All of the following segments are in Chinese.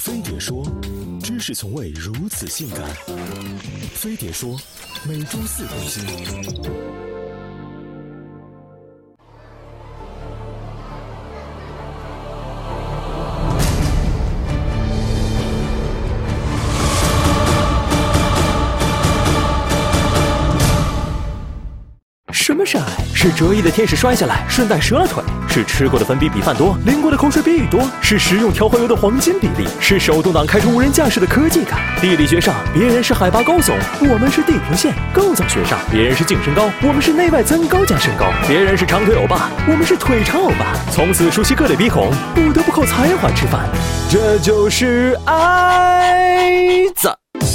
飞碟说，知识从未如此性感。飞碟说，每周四更新。什么是爱？是折翼的天使摔下来，顺带折了腿；是吃过的粉笔比饭多，淋过的口水比雨多；是食用调和油的黄金比例；是手动挡开出无人驾驶的科技感。地理学上，别人是海拔高耸，我们是地平线；构造学上，别人是净身高，我们是内外增高加身高；别人是长腿欧巴，我们是腿长欧巴。从此熟悉各类鼻孔，不得不靠才华吃饭。这就是爱。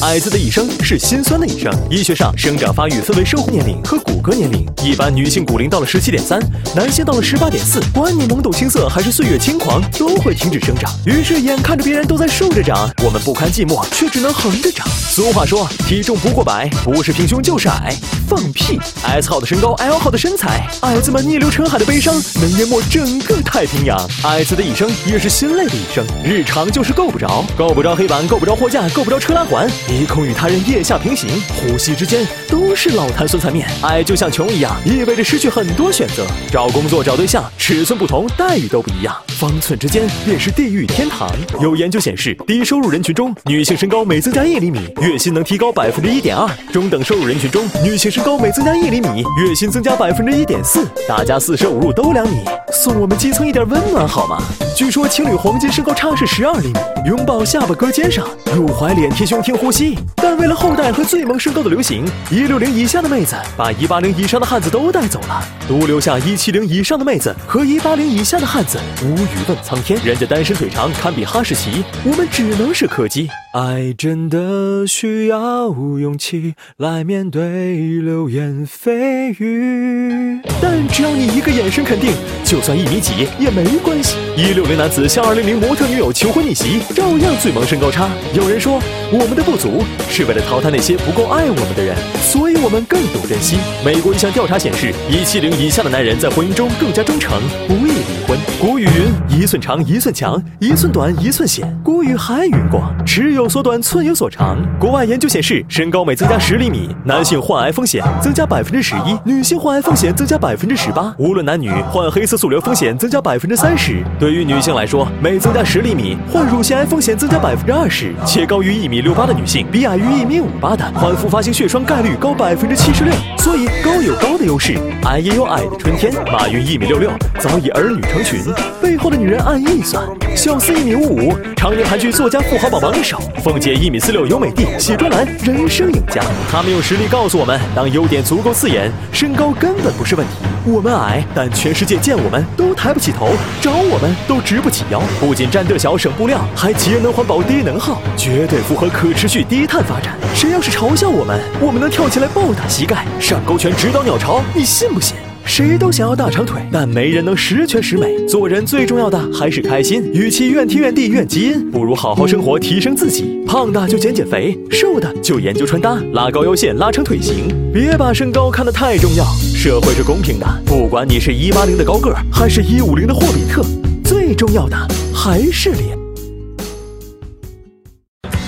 矮子的一生是心酸的一生。医学上，生长发育分为生活年龄和骨骼年龄。一般女性骨龄到了十七点三，男性到了十八点四。管你懵懂青涩还是岁月轻狂，都会停止生长。于是，眼看着别人都在竖着长，我们不堪寂寞，却只能横着长。俗话说，体重不过百，不是平胸就是矮。放屁！S 号的身高，L 号的身材，矮子们逆流成海的悲伤，能淹没整个太平洋。矮子的一生也是心累的一生，日常就是够不着，够不着黑板，够不着货架，够不着车拉环。鼻孔与他人腋下平行，呼吸之间都是老坛酸菜面。矮就像穷一样，意味着失去很多选择。找工作、找对象，尺寸不同，待遇都不一样。方寸之间便是地狱天堂。有研究显示，低收入人群中，女性身高每增加一厘米，月薪能提高百分之一点二；中等收入人群中，女性身高每增加一厘米，月薪增加百分之一点四。大家四舍五入都两米，送我们基层一点温暖好吗？据说情侣黄金身高差是十二厘米，拥抱下巴搁肩上，入怀脸贴胸听呼吸吸。但为了后代和最萌身高的流行，一六零以下的妹子把一八零以上的汉子都带走了，独留下一七零以上的妹子和一八零以下的汉子。无语问苍天，人家单身腿长堪比哈士奇，我们只能是柯基。爱真的需要勇气来面对流言蜚语，但只要你一个眼神肯定，就算一米几也没关系。一六零男子向二零零模特女友求婚逆袭，照样最萌身高差。有人说，我们的不足是为了淘汰那些不够爱我们的人，所以我们更懂珍惜。美国一项调查显示，一七零以下的男人在婚姻中更加忠诚，不易离婚。古语云：一寸长一寸强，一寸短一寸险。古语还云过：尺有所短，寸有所长。国外研究显示，身高每增加十厘米，男性患癌风险增加百分之十一，女性患癌风险增加百分之十八。无论男女，患黑色素瘤风险增加百分之三十。对于女性来说，每增加十厘米，患乳腺癌风险增加百分之二十。且高于一米六八的女性，比矮于一米五八的患复发性血栓概率高百分之七十六。所以高有高的优势，矮也有矮的春天。马云一米六六，早已儿女成群，背后的女人按亿算。小四一米五五，常年盘踞作家富豪榜榜首。凤姐一米四六，有美的，写专栏，人生赢家。他们用实力告诉我们，当优点足够刺眼，身高根本不是问题。我们矮，但全世界见我们都抬不起头，找我们都直不起腰。不仅占地小省布料，还节能环保低能耗，绝对符合可持续低碳发展。谁要是嘲笑我们，我们能跳起来暴打膝盖，上勾拳指导鸟巢，你信不信？谁都想要大长腿，但没人能十全十美。做人最重要的还是开心，与其怨天怨地怨基因，不如好好生活，提升自己。胖的就减减肥，瘦的就研究穿搭，拉高腰线，拉长腿型。别把身高看得太重要，社会是公平的，不管你是一八零的高个儿，还是一五零的霍比特，最重要的还是脸。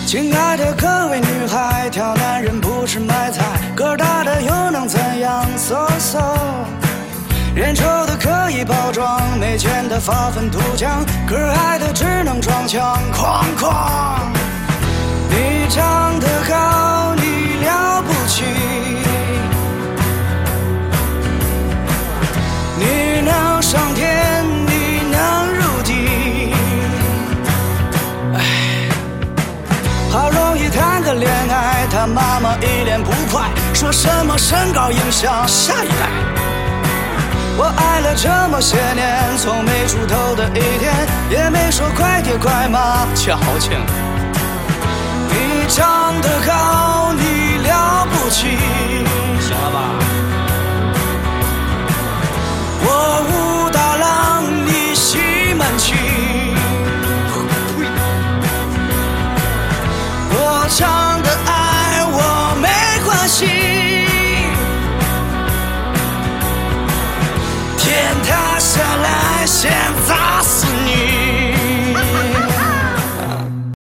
亲爱的各位女孩，挑男人不是买菜，个儿大的又能怎样？so so，脸丑的可以包装，没钱的发愤图强，可爱的只能装腔，哐哐。你长得高，你了不起，你能上天，你能入地。唉好容易谈个恋爱，他妈妈一脸不快，说什么身高影响下一代。这么些年，从没出头的一天，也没说快爹快妈矫情。你长